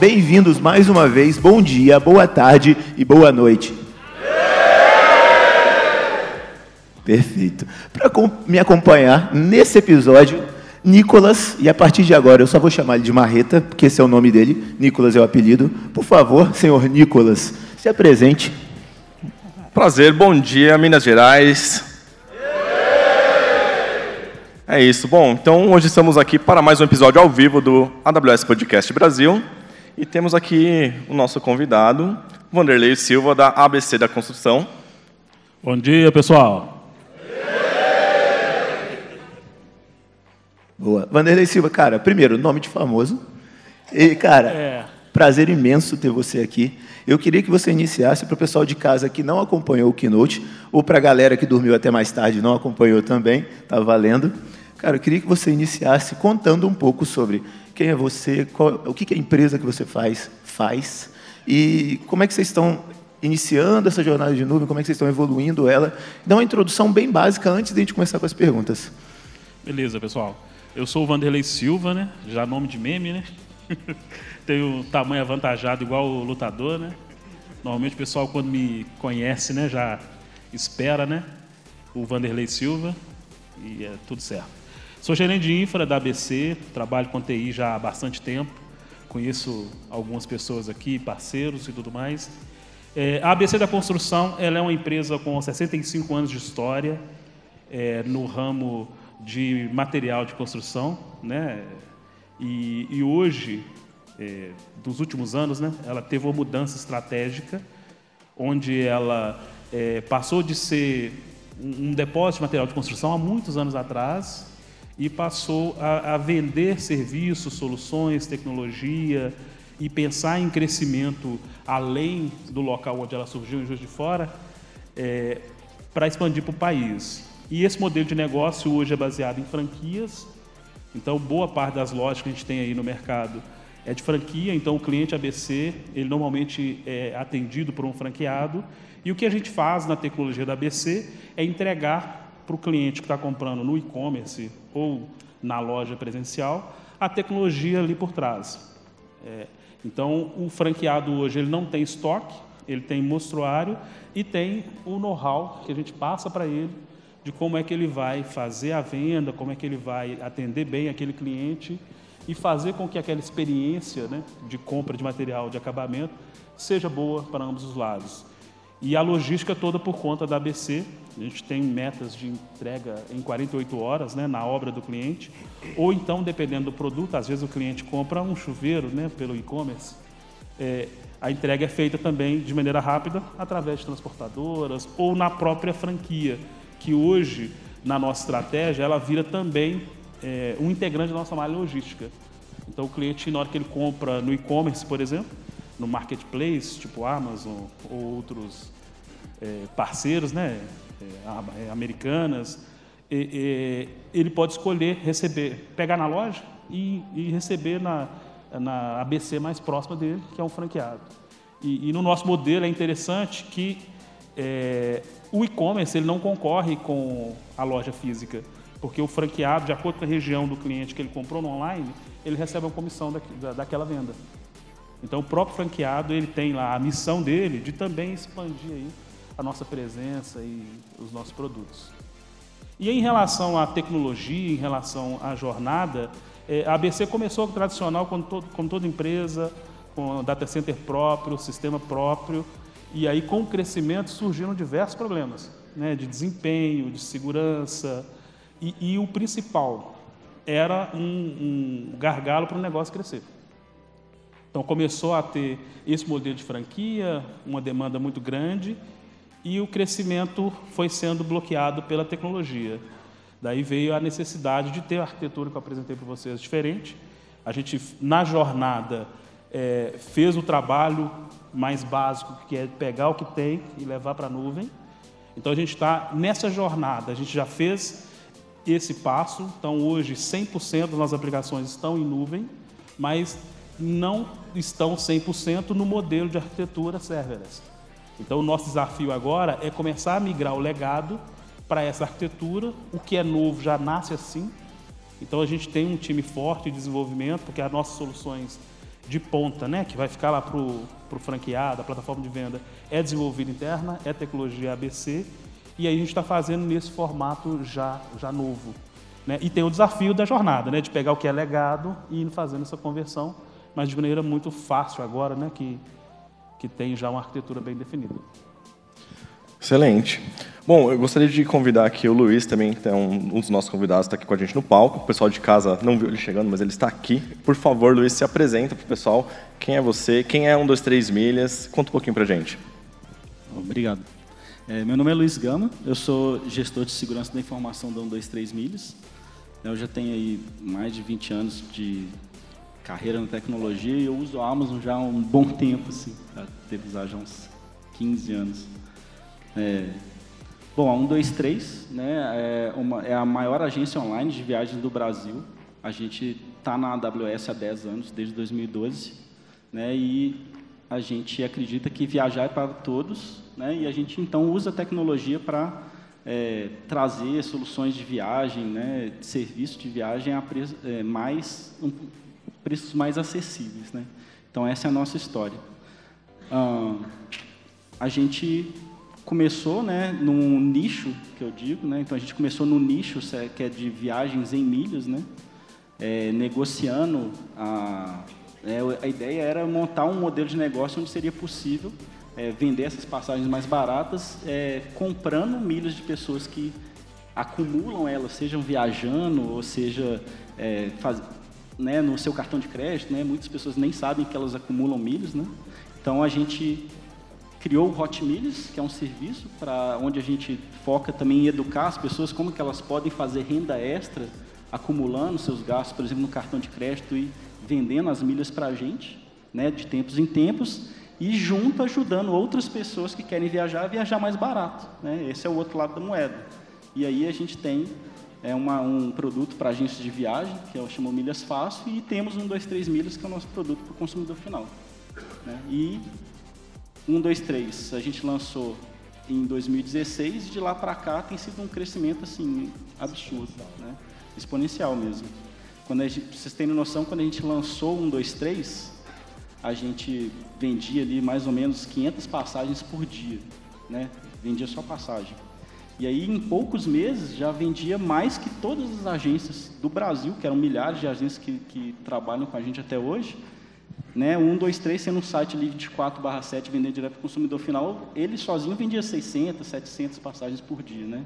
Bem-vindos mais uma vez. Bom dia, boa tarde e boa noite. Perfeito. Para me acompanhar nesse episódio, Nicolas, e a partir de agora eu só vou chamar ele de Marreta, porque esse é o nome dele, Nicolas é o apelido. Por favor, senhor Nicolas, se apresente. Prazer, bom dia, Minas Gerais. É isso. Bom, então hoje estamos aqui para mais um episódio ao vivo do AWS Podcast Brasil. E temos aqui o nosso convidado, Vanderlei Silva, da ABC da Construção. Bom dia, pessoal. Boa. Vanderlei Silva, cara, primeiro, nome de famoso. E, cara, é. prazer imenso ter você aqui. Eu queria que você iniciasse para o pessoal de casa que não acompanhou o Keynote, ou para a galera que dormiu até mais tarde e não acompanhou também, está valendo. Cara, eu queria que você iniciasse contando um pouco sobre quem é você, qual, o que, a empresa que você faz faz e como é que vocês estão iniciando essa jornada de nuvem, como é que vocês estão evoluindo ela. Dá uma introdução bem básica antes de a gente começar com as perguntas. Beleza, pessoal. Eu sou o Vanderlei Silva, né? Já nome de meme, né? Tenho tamanho avantajado igual o lutador, né? Normalmente o pessoal quando me conhece, né, já espera, né? O Vanderlei Silva e é tudo certo. Sou gerente de infra da ABC, trabalho com TI já há bastante tempo, conheço algumas pessoas aqui, parceiros e tudo mais. É, a ABC da Construção ela é uma empresa com 65 anos de história é, no ramo de material de construção, né? E, e hoje, é, dos últimos anos, né, ela teve uma mudança estratégica, onde ela é, passou de ser um depósito de material de construção há muitos anos atrás e passou a, a vender serviços, soluções, tecnologia e pensar em crescimento além do local onde ela surgiu, em Juiz de Fora, é, para expandir para o país. E esse modelo de negócio hoje é baseado em franquias. Então, boa parte das lojas que a gente tem aí no mercado é de franquia. Então, o cliente ABC, ele normalmente é atendido por um franqueado. E o que a gente faz na tecnologia da ABC é entregar para o cliente que está comprando no e-commerce ou na loja presencial a tecnologia ali por trás. É, então, o franqueado hoje ele não tem estoque, ele tem mostruário e tem o know-how que a gente passa para ele de como é que ele vai fazer a venda, como é que ele vai atender bem aquele cliente e fazer com que aquela experiência né, de compra de material de acabamento seja boa para ambos os lados. E a logística toda por conta da ABC. A gente tem metas de entrega em 48 horas né, na obra do cliente. Ou então, dependendo do produto, às vezes o cliente compra um chuveiro né, pelo e-commerce. É, a entrega é feita também de maneira rápida através de transportadoras ou na própria franquia, que hoje, na nossa estratégia, ela vira também é, um integrante da nossa malha logística. Então, o cliente, na hora que ele compra no e-commerce, por exemplo, no marketplace, tipo Amazon ou outros é, parceiros, né, americanas, e, e, ele pode escolher receber, pegar na loja e, e, receber na, na ABC mais próxima dele, que é um franqueado. E, e no nosso modelo é interessante que é, o e-commerce ele não concorre com a loja física, porque o franqueado, de acordo com a região do cliente que ele comprou no online, ele recebe uma comissão da, da, daquela venda. Então, o próprio franqueado ele tem lá a missão dele de também expandir aí a nossa presença e os nossos produtos. E em relação à tecnologia, em relação à jornada, é, a ABC começou tradicional como, todo, como toda empresa, com data center próprio, sistema próprio, e aí com o crescimento surgiram diversos problemas, né, de desempenho, de segurança, e, e o principal era um, um gargalo para o negócio crescer. Então começou a ter esse modelo de franquia, uma demanda muito grande, e o crescimento foi sendo bloqueado pela tecnologia. Daí veio a necessidade de ter a arquitetura que eu apresentei para vocês diferente. A gente, na jornada, é, fez o trabalho mais básico, que é pegar o que tem e levar para a nuvem. Então a gente está nessa jornada, a gente já fez esse passo. Então hoje 100% das nossas aplicações estão em nuvem, mas não estão 100% no modelo de arquitetura serverless. Então, o nosso desafio agora é começar a migrar o legado para essa arquitetura. O que é novo já nasce assim. Então, a gente tem um time forte de desenvolvimento, porque as nossas soluções de ponta, né, que vai ficar lá para o franqueado, a plataforma de venda, é desenvolvida interna, é tecnologia ABC, e aí a gente está fazendo nesse formato já, já novo. Né? E tem o desafio da jornada, né, de pegar o que é legado e ir fazendo essa conversão, mas de maneira muito fácil agora, né, que, que tem já uma arquitetura bem definida. Excelente. Bom, eu gostaria de convidar aqui o Luiz também, que é um, um dos nossos convidados, está aqui com a gente no palco. O pessoal de casa não viu ele chegando, mas ele está aqui. Por favor, Luiz, se apresenta para o pessoal. Quem é você? Quem é um, dois, três milhas? Conta um pouquinho para a gente. Obrigado. É, meu nome é Luiz Gama, eu sou gestor de segurança da informação da 123 Milhas. Eu já tenho aí mais de 20 anos de carreira na tecnologia e eu uso a Amazon já há um bom tempo, assim, devo usar já uns 15 anos. É, bom, a 123 né, é, uma, é a maior agência online de viagens do Brasil. A gente está na AWS há 10 anos, desde 2012, né, e a gente acredita que viajar é para todos, né, e a gente então usa a tecnologia para é, trazer soluções de viagem, né, serviço de viagem a preço, é, mais, um, preços mais acessíveis. Né? Então, essa é a nossa história. Ah, a gente começou né, num nicho, que eu digo, né, então a gente começou no nicho que é de viagens em milhas, né, é, negociando, a, é, a ideia era montar um modelo de negócio onde seria possível é, vender essas passagens mais baratas, é, comprando milhas de pessoas que acumulam elas, sejam viajando ou seja é, faz, né, no seu cartão de crédito, né, muitas pessoas nem sabem que elas acumulam milhas, né? Então a gente criou o Hot Milhas, que é um serviço para onde a gente foca também em educar as pessoas como que elas podem fazer renda extra acumulando seus gastos, por exemplo, no cartão de crédito e vendendo as milhas para a gente, né, de tempos em tempos, e junto ajudando outras pessoas que querem viajar a viajar mais barato. Né? Esse é o outro lado da moeda. E aí a gente tem é uma, um produto para agências de viagem, que é o chama Milhas Fácil, e temos um 23 Milhas, que é o nosso produto para o consumidor final. Né? E 1, 2, 3, a gente lançou em 2016 e de lá para cá tem sido um crescimento assim absurdo, né? exponencial mesmo. Quando gente, vocês terem noção, quando a gente lançou 1, 2, 3, a gente vendia ali mais ou menos 500 passagens por dia, né? vendia só passagem. E aí, em poucos meses, já vendia mais que todas as agências do Brasil, que eram milhares de agências que, que trabalham com a gente até hoje, né, 1, 2, 3, sendo um site ali de 4 barra 7, vendendo direto para o consumidor final, ele sozinho vendia 600, 700 passagens por dia. Né?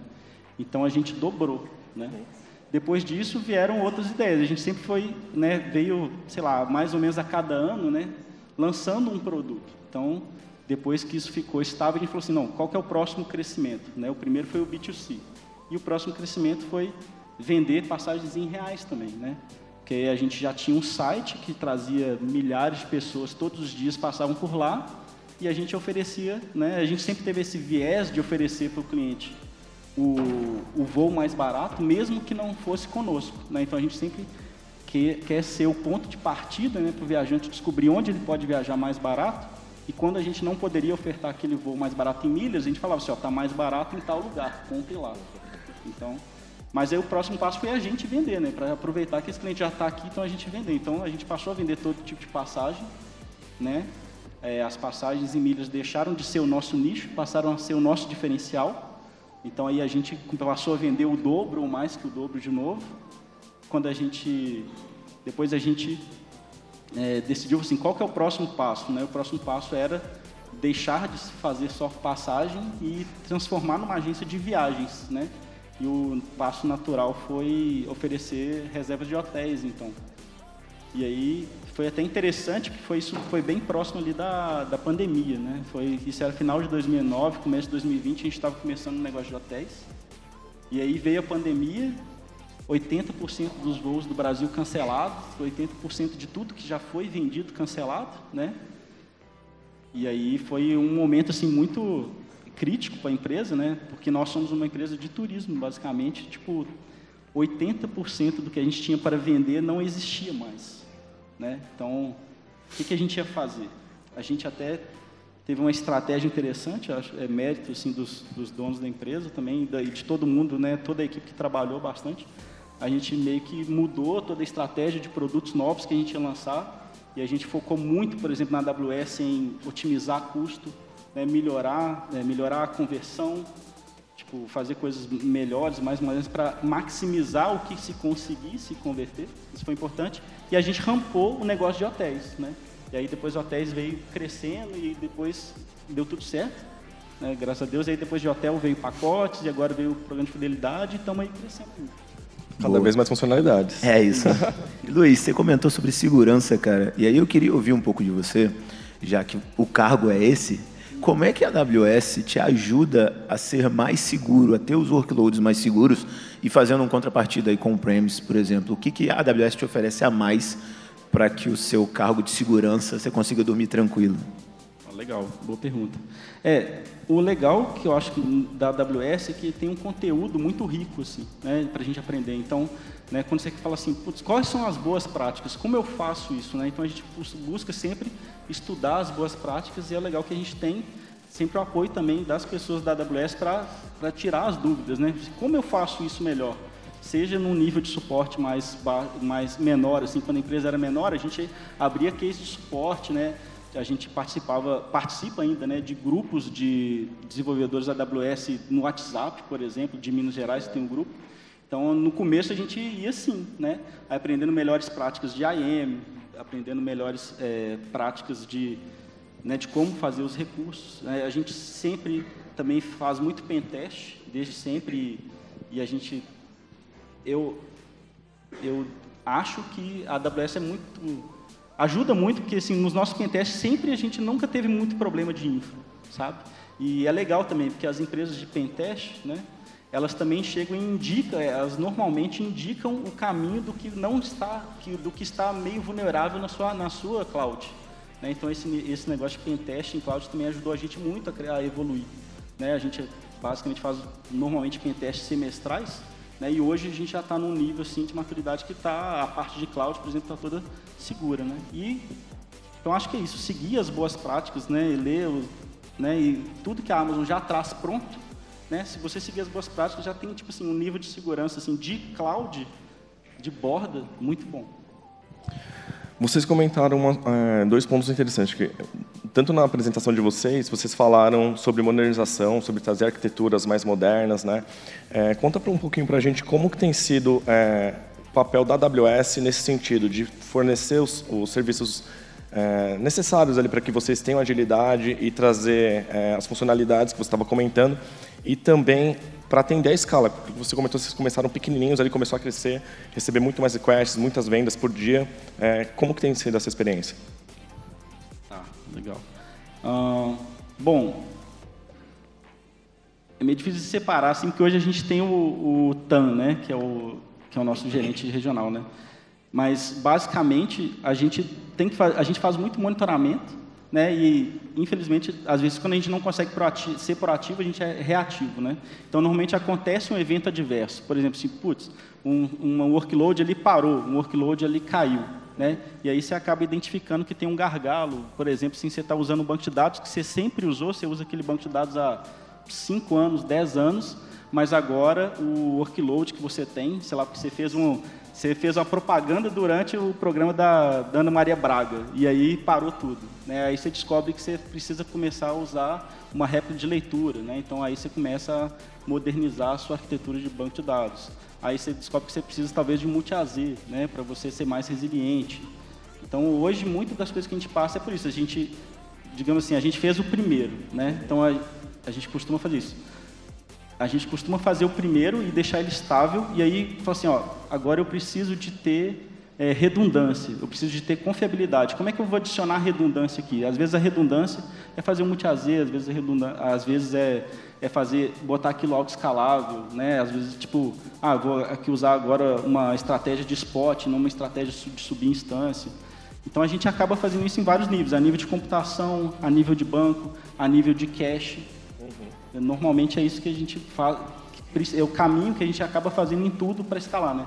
Então, a gente dobrou. Né? Depois disso, vieram outras ideias. A gente sempre foi, né, veio, sei lá, mais ou menos a cada ano, né, lançando um produto. Então, depois que isso ficou estável, a gente falou assim, não, qual que é o próximo crescimento? Né? O primeiro foi o B2C. E o próximo crescimento foi vender passagens em reais também, né? Porque a gente já tinha um site que trazia milhares de pessoas todos os dias passavam por lá e a gente oferecia, né? A gente sempre teve esse viés de oferecer para o cliente o, o voo mais barato, mesmo que não fosse conosco, né? Então a gente sempre quer, quer ser o ponto de partida, né, para o viajante descobrir onde ele pode viajar mais barato. E quando a gente não poderia ofertar aquele voo mais barato em milhas, a gente falava assim, ó, tá mais barato em tal lugar, compre lá. Então, mas aí o próximo passo foi a gente vender, né? Para aproveitar que esse cliente já está aqui, então a gente vender. Então a gente passou a vender todo tipo de passagem, né? É, as passagens em milhas deixaram de ser o nosso nicho, passaram a ser o nosso diferencial. Então aí a gente passou a vender o dobro ou mais que o dobro de novo. Quando a gente, depois a gente é, decidiu assim, qual que é o próximo passo, né? O próximo passo era deixar de se fazer só passagem e transformar numa agência de viagens, né? E o passo natural foi oferecer reservas de hotéis, então. E aí foi até interessante, porque foi isso foi bem próximo ali da, da pandemia, né? Foi isso era final de 2009, começo de 2020, a gente estava começando um negócio de hotéis. E aí veio a pandemia, 80% dos voos do Brasil cancelados, 80% de tudo que já foi vendido cancelado, né? E aí foi um momento assim muito crítico para a empresa, né? Porque nós somos uma empresa de turismo, basicamente, tipo 80% do que a gente tinha para vender não existia mais, né? Então, o que, que a gente ia fazer? A gente até teve uma estratégia interessante, acho, é mérito assim dos, dos donos da empresa também e de todo mundo, né? Toda a equipe que trabalhou bastante. A gente meio que mudou toda a estratégia de produtos novos que a gente ia lançar E a gente focou muito, por exemplo, na AWS em otimizar custo, né, melhorar, né, melhorar a conversão, tipo, fazer coisas melhores, mais modernas, para maximizar o que se conseguisse converter. Isso foi importante. E a gente rampou o negócio de hotéis, né? E aí depois hotéis veio crescendo e depois deu tudo certo. Né? Graças a Deus. E aí depois de hotel veio pacotes e agora veio o programa de fidelidade e estamos aí crescendo muito. Cada Boa. vez mais funcionalidades. É isso. Luiz, você comentou sobre segurança, cara. E aí eu queria ouvir um pouco de você, já que o cargo é esse. Como é que a AWS te ajuda a ser mais seguro, a ter os workloads mais seguros e fazendo um contrapartida aí com o Premise, por exemplo? O que, que a AWS te oferece a mais para que o seu cargo de segurança você consiga dormir tranquilo? Legal, boa pergunta. É, o legal que eu acho que da AWS é que tem um conteúdo muito rico assim, né, para a gente aprender. Então, né, quando você fala assim, quais são as boas práticas? Como eu faço isso? Né? Então a gente busca sempre estudar as boas práticas e é legal que a gente tem sempre o apoio também das pessoas da AWS para tirar as dúvidas, né? Como eu faço isso melhor? Seja num nível de suporte mais, mais menor, assim, quando a empresa era menor, a gente abria case de suporte, né? A gente participava, participa ainda, né, de grupos de desenvolvedores AWS no WhatsApp, por exemplo, de Minas Gerais tem um grupo. Então, no começo a gente ia assim, né, aprendendo melhores práticas de IAM, aprendendo melhores é, práticas de, né, de como fazer os recursos. Né. A gente sempre também faz muito pentest, desde sempre, e a gente, eu, eu acho que a AWS é muito ajuda muito, porque assim, nos nossos pentests sempre a gente nunca teve muito problema de infra, sabe? E é legal também, porque as empresas de pentest, né, elas também chegam e indicam, é, elas normalmente indicam o caminho do que não está, do que está meio vulnerável na sua, na sua cloud. Né? Então esse, esse negócio de pentest em cloud também ajudou a gente muito a, criar, a evoluir. Né? A gente basicamente faz normalmente pentests semestrais, né? E hoje a gente já está num nível assim, de maturidade que está, a parte de cloud, por exemplo, está toda segura. Né? E então acho que é isso, seguir as boas práticas, né? E ler né? e tudo que a Amazon já traz pronto. Né? Se você seguir as boas práticas, já tem tipo assim, um nível de segurança assim, de cloud, de borda, muito bom. Vocês comentaram uma, é, dois pontos interessantes. Que, tanto na apresentação de vocês, vocês falaram sobre modernização, sobre trazer arquiteturas mais modernas. Né? É, conta um pouquinho para a gente como que tem sido é, o papel da AWS nesse sentido, de fornecer os, os serviços é, necessários ali para que vocês tenham agilidade e trazer é, as funcionalidades que você estava comentando e também para atender a escala. Você comentou que vocês começaram pequenininhos, ali começou a crescer, receber muito mais requests, muitas vendas por dia. É, como que tem sido essa experiência? Legal. Bom, é meio difícil de separar, assim, porque hoje a gente tem o, o TAN, né, que é o, que é o nosso gerente regional, né? Mas, basicamente, a gente, tem que a gente faz muito monitoramento, né? E infelizmente, às vezes quando a gente não consegue proativo, ser proativo, a gente é reativo, né? Então normalmente acontece um evento adverso, por exemplo, assim, putz, um, um workload ali parou, um workload ali caiu, né? E aí você acaba identificando que tem um gargalo, por exemplo, se você está usando um banco de dados que você sempre usou, você usa aquele banco de dados há 5 anos, 10 anos, mas agora o workload que você tem, sei lá, porque você fez um você fez uma propaganda durante o programa da, da Ana Maria Braga, e aí parou tudo. Né? Aí você descobre que você precisa começar a usar uma réplica de leitura. Né? Então aí você começa a modernizar a sua arquitetura de banco de dados. Aí você descobre que você precisa talvez de multi-AZ, né? para você ser mais resiliente. Então hoje, muitas das coisas que a gente passa é por isso. A gente, digamos assim, a gente fez o primeiro. Né? Então a, a gente costuma fazer isso a gente costuma fazer o primeiro e deixar ele estável, e aí fala assim, ó, agora eu preciso de ter é, redundância, eu preciso de ter confiabilidade. Como é que eu vou adicionar redundância aqui? Às vezes a redundância é fazer um multi-AZ, às vezes, a às vezes é, é fazer, botar aquilo algo escalável, né? às vezes, tipo, ah, vou aqui usar agora uma estratégia de spot, não uma estratégia de subinstância. Então a gente acaba fazendo isso em vários níveis, a nível de computação, a nível de banco, a nível de cache. Normalmente é isso que a gente faz, é o caminho que a gente acaba fazendo em tudo para escalar, né?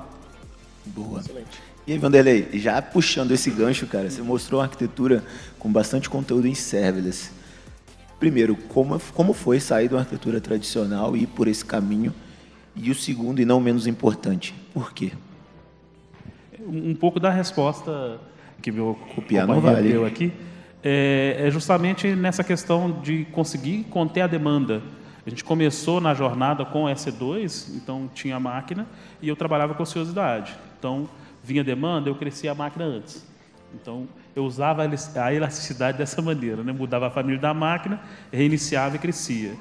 Boa. Excelente. E aí, Vanderlei, já puxando esse gancho, cara, você mostrou uma arquitetura com bastante conteúdo em serverless. Primeiro, como, como foi sair de uma arquitetura tradicional e ir por esse caminho? E o segundo, e não menos importante, por quê? Um pouco da resposta que meu copiar não vale. aqui, é, é justamente nessa questão de conseguir conter a demanda. A gente começou na jornada com o EC2, então tinha a máquina, e eu trabalhava com ociosidade. Então, vinha demanda, eu crescia a máquina antes. Então, eu usava a elasticidade dessa maneira, né? mudava a família da máquina, reiniciava e crescia.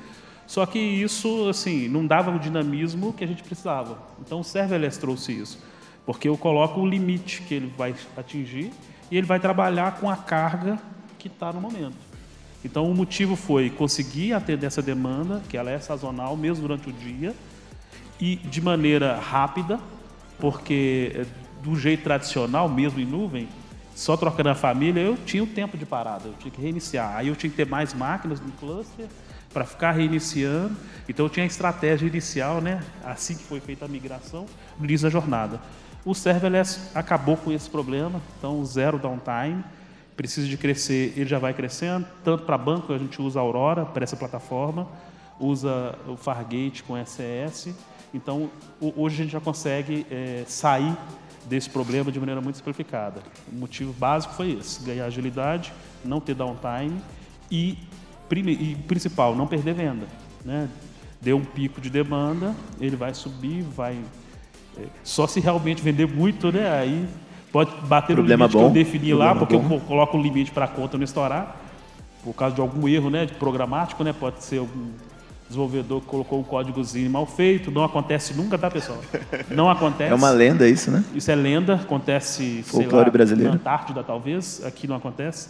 Só que isso, assim, não dava o dinamismo que a gente precisava. Então, o serverless trouxe isso, porque eu coloco o limite que ele vai atingir e ele vai trabalhar com a carga que está no momento. Então, o motivo foi conseguir atender essa demanda, que ela é sazonal, mesmo durante o dia, e de maneira rápida, porque do jeito tradicional, mesmo em nuvem, só trocando a família, eu tinha o tempo de parada, eu tinha que reiniciar. Aí eu tinha que ter mais máquinas no cluster para ficar reiniciando. Então eu tinha a estratégia inicial, né? assim que foi feita a migração, no início da jornada. O serverless acabou com esse problema, então zero downtime precisa de crescer, ele já vai crescendo. Tanto para banco, a gente usa a Aurora para essa plataforma, usa o Fargate com SES. Então, hoje a gente já consegue é, sair desse problema de maneira muito simplificada. O motivo básico foi esse: ganhar agilidade, não ter downtime e, e principal, não perder venda. Né? Deu um pico de demanda, ele vai subir, vai. É, só se realmente vender muito, né? Aí Pode bater Problema no limite bom. que eu defini lá, porque bom. eu coloco o limite para a conta não estourar, por causa de algum erro né, de programático, né? Pode ser algum desenvolvedor que colocou um códigozinho mal feito. Não acontece nunca, tá, pessoal? Não acontece. É uma lenda isso, né? Isso é lenda, acontece Folclore lá, brasileiro. na Antártida, talvez. Aqui não acontece.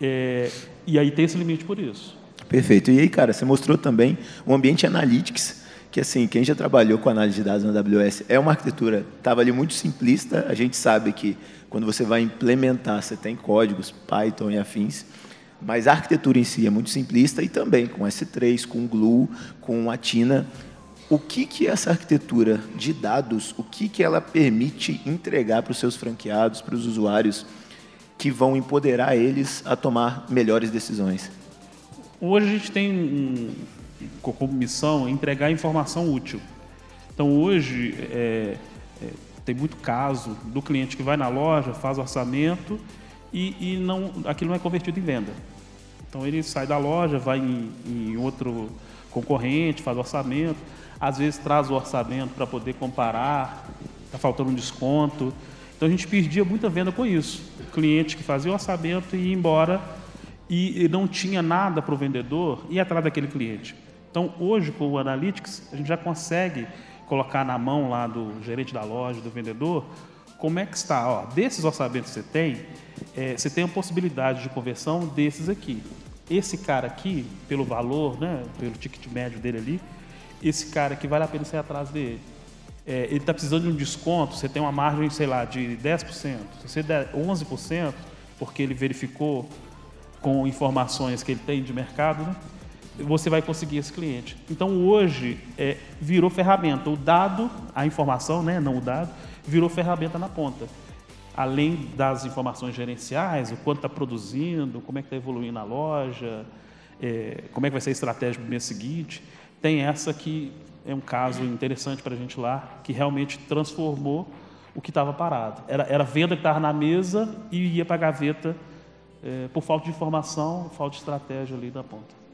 É, e aí tem esse limite por isso. Perfeito. E aí, cara, você mostrou também o ambiente analytics que assim, quem já trabalhou com análise de dados na AWS é uma arquitetura, estava ali muito simplista, a gente sabe que quando você vai implementar, você tem códigos, Python e afins, mas a arquitetura em si é muito simplista e também com S3, com Glue, com a Tina. O que que essa arquitetura de dados, o que que ela permite entregar para os seus franqueados, para os usuários que vão empoderar eles a tomar melhores decisões? Hoje a gente tem como missão entregar informação útil. Então hoje é, é, tem muito caso do cliente que vai na loja, faz orçamento e, e, não, aquilo não é convertido em venda. Então ele sai da loja, vai em, em outro concorrente, faz orçamento, às vezes traz o orçamento para poder comparar, está faltando um desconto. Então a gente perdia muita venda com isso. O cliente que fazia o orçamento e ia embora e não tinha nada para o vendedor ir atrás daquele cliente. Então, hoje, com o Analytics, a gente já consegue colocar na mão lá do gerente da loja, do vendedor, como é que está. Ó, desses orçamentos que você tem, é, você tem a possibilidade de conversão desses aqui. Esse cara aqui, pelo valor, né, pelo ticket médio dele ali, esse cara aqui vale a pena ir atrás dele. É, ele está precisando de um desconto, você tem uma margem, sei lá, de 10%. Se você der 11%, porque ele verificou com informações que ele tem de mercado, né, você vai conseguir esse cliente. Então hoje é, virou ferramenta. O dado, a informação, né, não o dado, virou ferramenta na ponta. Além das informações gerenciais, o quanto está produzindo, como é que está evoluindo na loja, é, como é que vai ser a estratégia para o mês seguinte, tem essa que é um caso interessante para a gente lá, que realmente transformou o que estava parado. Era, era venda que estava na mesa e ia para a gaveta é, por falta de informação, falta de estratégia ali da ponta.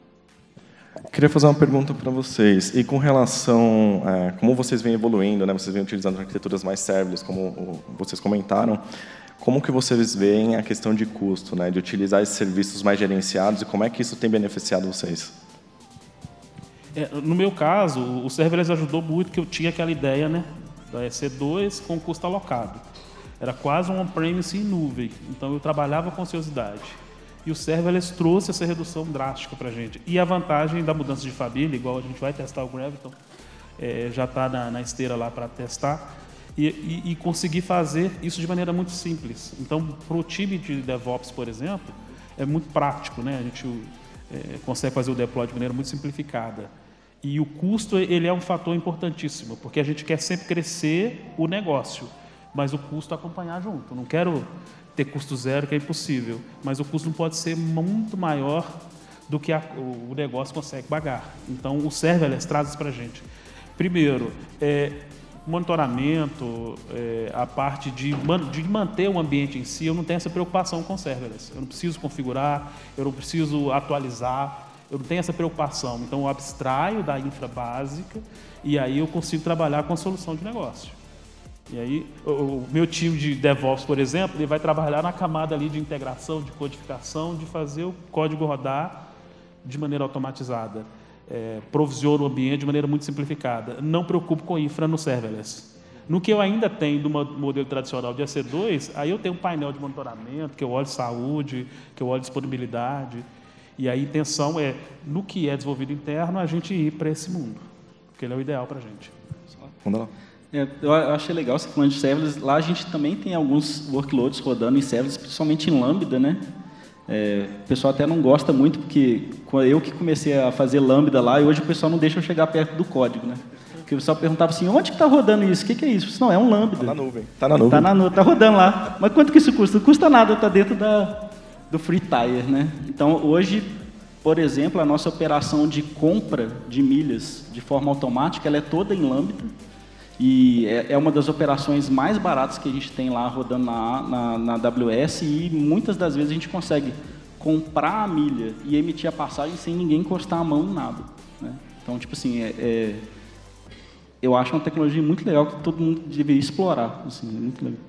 Queria fazer uma pergunta para vocês. E com relação a é, como vocês vêm evoluindo, né? Vocês vêm utilizando arquiteturas mais serverless, como vocês comentaram. Como que vocês veem a questão de custo, né? De utilizar esses serviços mais gerenciados e como é que isso tem beneficiado vocês? É, no meu caso, o serverless ajudou muito, que eu tinha aquela ideia, né? Da EC2 com custo alocado. Era quase um on-premise em nuvem. Então eu trabalhava com ociosidade. E o serverless trouxe essa redução drástica para a gente. E a vantagem da mudança de família, igual a gente vai testar o Graviton, é, já está na, na, esteira lá para testar, e, e, e, conseguir fazer isso de maneira muito simples. Então, para o time de DevOps, por exemplo, é muito prático, né? A gente é, consegue fazer o deploy de maneira muito simplificada. E o custo ele é um fator importantíssimo, porque a gente quer sempre crescer o negócio, mas o custo acompanhar junto. Não quero ter custo zero, que é impossível, mas o custo não pode ser muito maior do que a, o negócio consegue pagar. Então, o serverless traz isso para a gente. Primeiro, é, monitoramento, é, a parte de, man, de manter o ambiente em si, eu não tenho essa preocupação com serverless. Eu não preciso configurar, eu não preciso atualizar, eu não tenho essa preocupação. Então, eu abstraio da infra básica e aí eu consigo trabalhar com a solução de negócio. E aí, o, meu time de DevOps, por exemplo, ele vai trabalhar na camada ali de integração, de codificação, de fazer o código rodar de maneira automatizada é, provisiona o ambiente de maneira muito simplificada. Não preocupo com infra no serverless. No que eu ainda tenho do modelo tradicional de EC2, aí eu tenho um painel de monitoramento, que eu olho saúde, que eu olho disponibilidade. E a intenção é, no que é desenvolvido interno, a gente ir para esse mundo, porque ele é o ideal para a gente. Vamos lá. É, eu achei legal você falando de serverless. Lá a gente também tem alguns workloads rodando em serverless, principalmente em Lambda, né? É, o pessoal até não gosta muito, porque eu que comecei a fazer Lambda lá, e hoje o pessoal não deixa eu chegar perto do código, né? Porque o pessoal perguntava assim, onde que está rodando isso? O que, que é isso? Disse, não, é um Lambda. Está na nuvem. Está na nuvem. Está na nuvem, tá rodando lá. Mas quanto que isso custa? Não custa nada, está dentro da, do Free Tire, né? Então, hoje, por exemplo, a nossa operação de compra de milhas de forma automática, ela é toda em Lambda. E é, é, uma das operações mais baratas que a gente tem lá rodando na, na, na AWS e muitas das vezes a gente consegue comprar a milha e emitir a passagem sem ninguém encostar a mão em nada. Né? Então, tipo assim, é, é, eu acho uma tecnologia muito legal que todo mundo deveria explorar. Assim, é muito legal.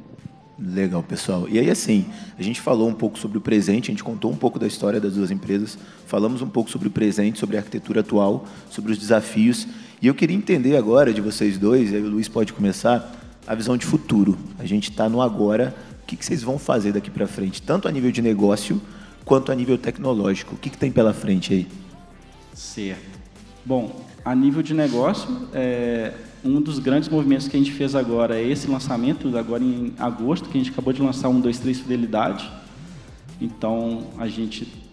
Legal, pessoal. E aí, assim, a gente falou um pouco sobre o presente, a gente contou um pouco da história das duas empresas, falamos um pouco sobre o presente, sobre a arquitetura atual, sobre os desafios. E eu queria entender agora de vocês dois, e aí o Luiz pode começar, a visão de futuro. A gente está no agora, o que, que vocês vão fazer daqui para frente, tanto a nível de negócio quanto a nível tecnológico. O que, que tem pela frente aí? Certo. Bom, a nível de negócio, é, um dos grandes movimentos que a gente fez agora é esse lançamento, agora em agosto, que a gente acabou de lançar um, dois, três Fidelidade. Então, a gente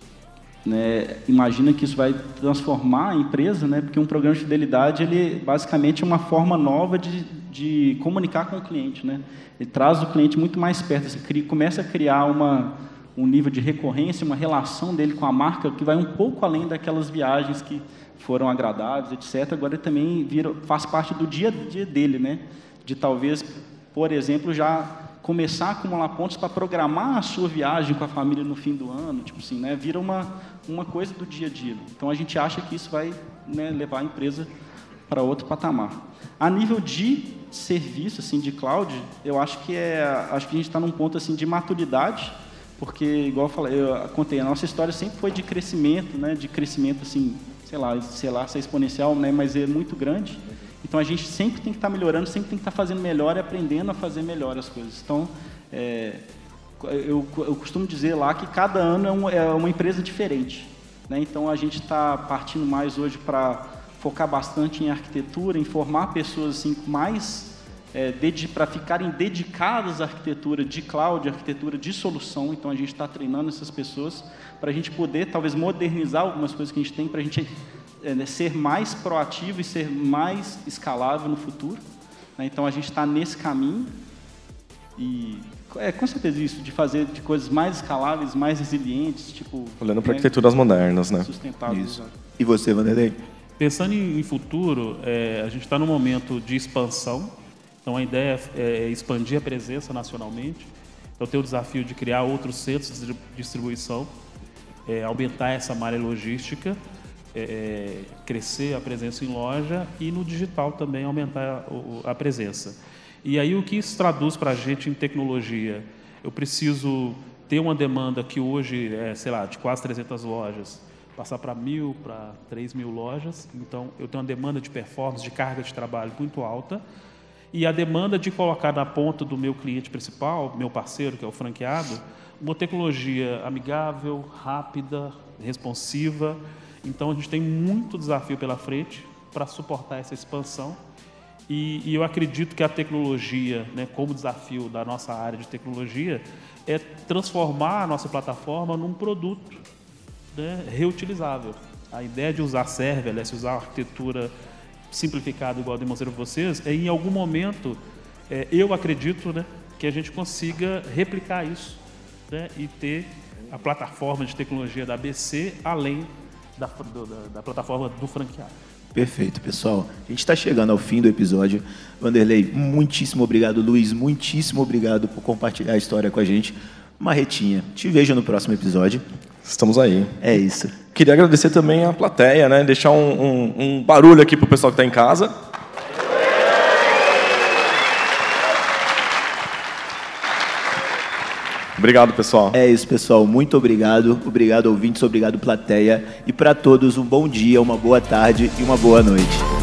né, imagina que isso vai transformar a empresa, né, porque um programa de fidelidade, ele basicamente é uma forma nova de, de comunicar com o cliente. Né? Ele traz o cliente muito mais perto, assim, cria, começa a criar uma, um nível de recorrência, uma relação dele com a marca que vai um pouco além daquelas viagens que foram agradáveis, etc. Agora ele também vira, faz parte do dia a dia dele, né? De talvez, por exemplo, já começar a acumular pontos para programar a sua viagem com a família no fim do ano, tipo assim, né? Vira uma uma coisa do dia a dia. Então a gente acha que isso vai né, levar a empresa para outro patamar. A nível de serviço, assim, de cloud, eu acho que é, acho que a gente está num ponto assim de maturidade porque igual eu falei, eu contei, a nossa história sempre foi de crescimento, né, de crescimento assim, sei lá, sei lá, se é exponencial, né, mas é muito grande. Então a gente sempre tem que estar tá melhorando, sempre tem que estar tá fazendo melhor e aprendendo a fazer melhor as coisas. Então, é, eu, eu, costumo dizer lá que cada ano é, um, é uma empresa diferente. Né? Então a gente está partindo mais hoje para focar bastante em arquitetura, em formar pessoas assim mais é, para ficarem dedicadas à arquitetura de cloud, arquitetura de solução. Então, a gente está treinando essas pessoas para a gente poder, talvez, modernizar algumas coisas que a gente tem, para a gente é, né, ser mais proativo e ser mais escalável no futuro. Né? Então, a gente está nesse caminho e é com certeza isso de fazer de coisas mais escaláveis, mais resilientes, tipo olhando para né, arquiteturas modernas, né? Sustentáveis. Isso. E você, Vanderlei? Pensando em futuro, é, a gente está num momento de expansão então a ideia é, é expandir a presença nacionalmente. Então tem o desafio de criar outros centros de distribuição, é, aumentar essa malha logística, é, é, crescer a presença em loja e no digital também aumentar a, a presença. E aí o que isso traduz para a gente em tecnologia? Eu preciso ter uma demanda que hoje é, sei lá, de quase 300 lojas, passar para mil, para 3 mil lojas. Então eu tenho uma demanda de performance, de carga de trabalho muito alta e a demanda de colocar na ponta do meu cliente principal, meu parceiro, que é o franqueado, uma tecnologia amigável, rápida, responsiva. Então a gente tem muito desafio pela frente para suportar essa expansão. E, e, eu acredito que a tecnologia, né, como desafio da nossa área de tecnologia, é transformar a nossa plataforma num produto né, reutilizável. A ideia de usar serverless, usar arquitetura simplificado, igual eu demonstrei para vocês, é em algum momento, é, eu acredito né, que a gente consiga replicar isso né, e ter a plataforma de tecnologia da ABC além da, do, da, da plataforma do franqueado. Perfeito, pessoal. A gente está chegando ao fim do episódio. Vanderlei, muitíssimo obrigado. Luiz, muitíssimo obrigado por compartilhar a história com a gente. Marretinha, te vejo no próximo episódio. Estamos aí. É isso. Queria agradecer também a plateia, né? Deixar um, um, um barulho aqui para o pessoal que está em casa. Obrigado, pessoal. É isso, pessoal. Muito obrigado. Obrigado, ouvintes. Obrigado, plateia. E para todos, um bom dia, uma boa tarde e uma boa noite.